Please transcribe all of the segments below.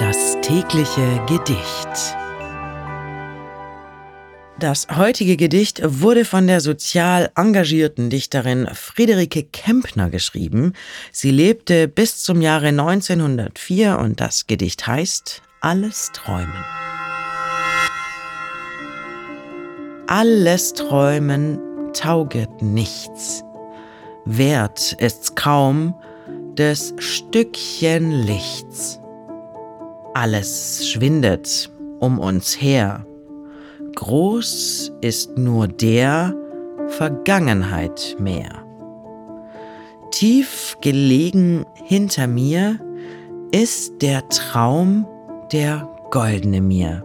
Das tägliche Gedicht. Das heutige Gedicht wurde von der sozial engagierten Dichterin Friederike Kempner geschrieben. Sie lebte bis zum Jahre 1904 und das Gedicht heißt Alles Träumen. Alles Träumen tauget nichts. Wert ist's kaum des Stückchen Lichts. Alles schwindet um uns her groß ist nur der Vergangenheit mehr. Tief gelegen hinter mir ist der Traum der goldene mir.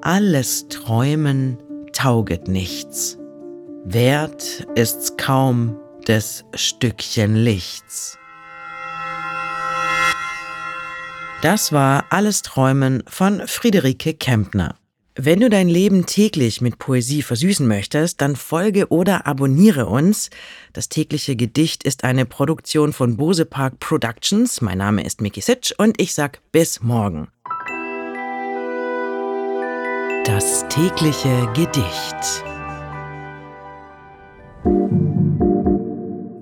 Alles Träumen tauget nichts. Wert ist's kaum des Stückchen Lichts. Das war Alles Träumen von Friederike Kempner. Wenn du dein Leben täglich mit Poesie versüßen möchtest, dann folge oder abonniere uns. Das tägliche Gedicht ist eine Produktion von Bose Park Productions. Mein Name ist Miki Sitsch und ich sag bis morgen. Das tägliche Gedicht.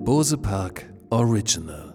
Bose Park Original